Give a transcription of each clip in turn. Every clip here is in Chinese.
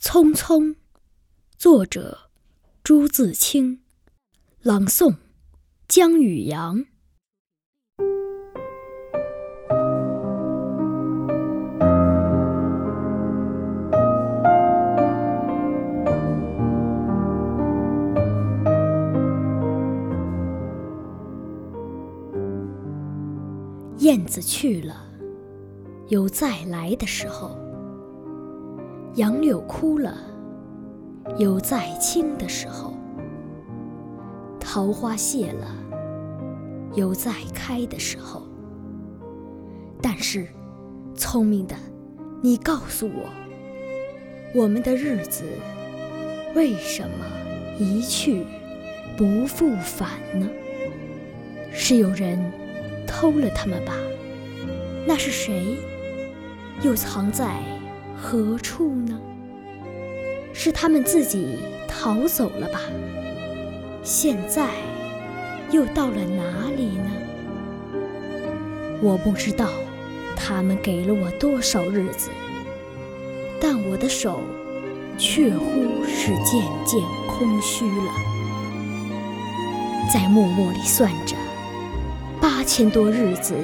匆匆，作者朱自清，朗诵江雨阳。燕子去了，有再来的时候。杨柳枯了，有再青的时候；桃花谢了，有再开的时候。但是，聪明的，你告诉我，我们的日子为什么一去不复返呢？是有人偷了它们吧？那是谁？又藏在？何处呢？是他们自己逃走了吧？现在又到了哪里呢？我不知道他们给了我多少日子，但我的手却乎是渐渐空虚了。在默默里算着，八千多日子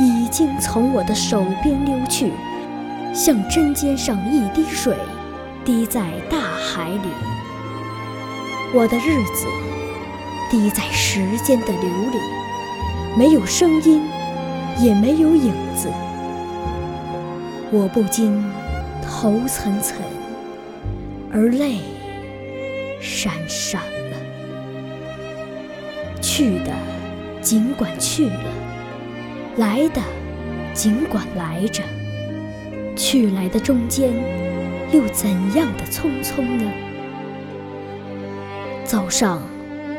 已经从我的手边溜去。像针尖上一滴水，滴在大海里。我的日子滴在时间的流里，没有声音，也没有影子。我不禁头涔涔，而泪潸潸了。去的尽管去了，来的尽管来着。去来的中间，又怎样的匆匆呢？早上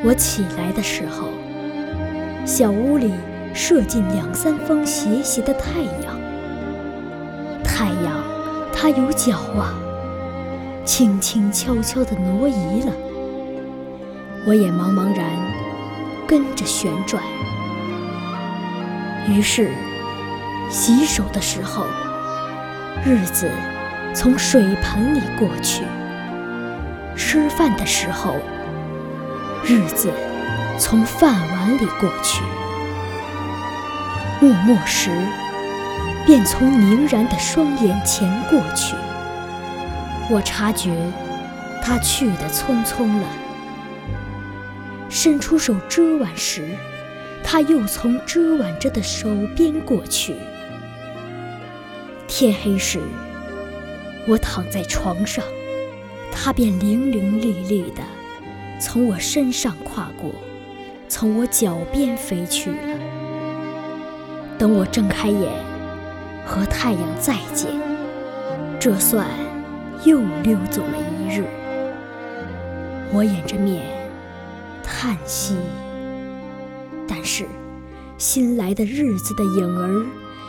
我起来的时候，小屋里射进两三方斜斜的太阳。太阳，它有脚啊，轻轻悄悄地挪移了。我也茫茫然跟着旋转。于是，洗手的时候。日子从水盆里过去，吃饭的时候，日子从饭碗里过去，默默时便从凝然的双眼前过去。我察觉他去的匆匆了，伸出手遮挽时，他又从遮挽着的手边过去。天黑时，我躺在床上，他便伶伶俐俐地从我身上跨过，从我脚边飞去了。等我睁开眼，和太阳再见，这算又溜走了一日。我掩着面叹息，但是新来的日子的影儿。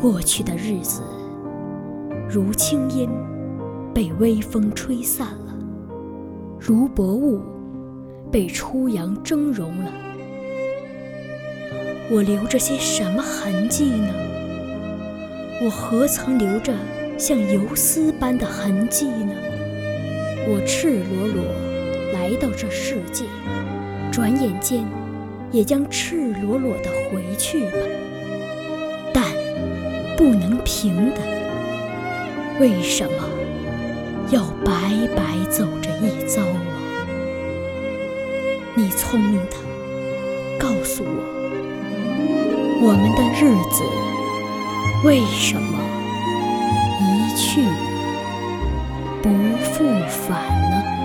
过去的日子，如轻烟，被微风吹散了；如薄雾，被初阳蒸融了。我留着些什么痕迹呢？我何曾留着像游丝般的痕迹呢？我赤裸裸来到这世界，转眼间也将赤裸裸地回去吧。不能平的，为什么要白白走这一遭啊？你聪明的，告诉我，我们的日子为什么一去不复返呢？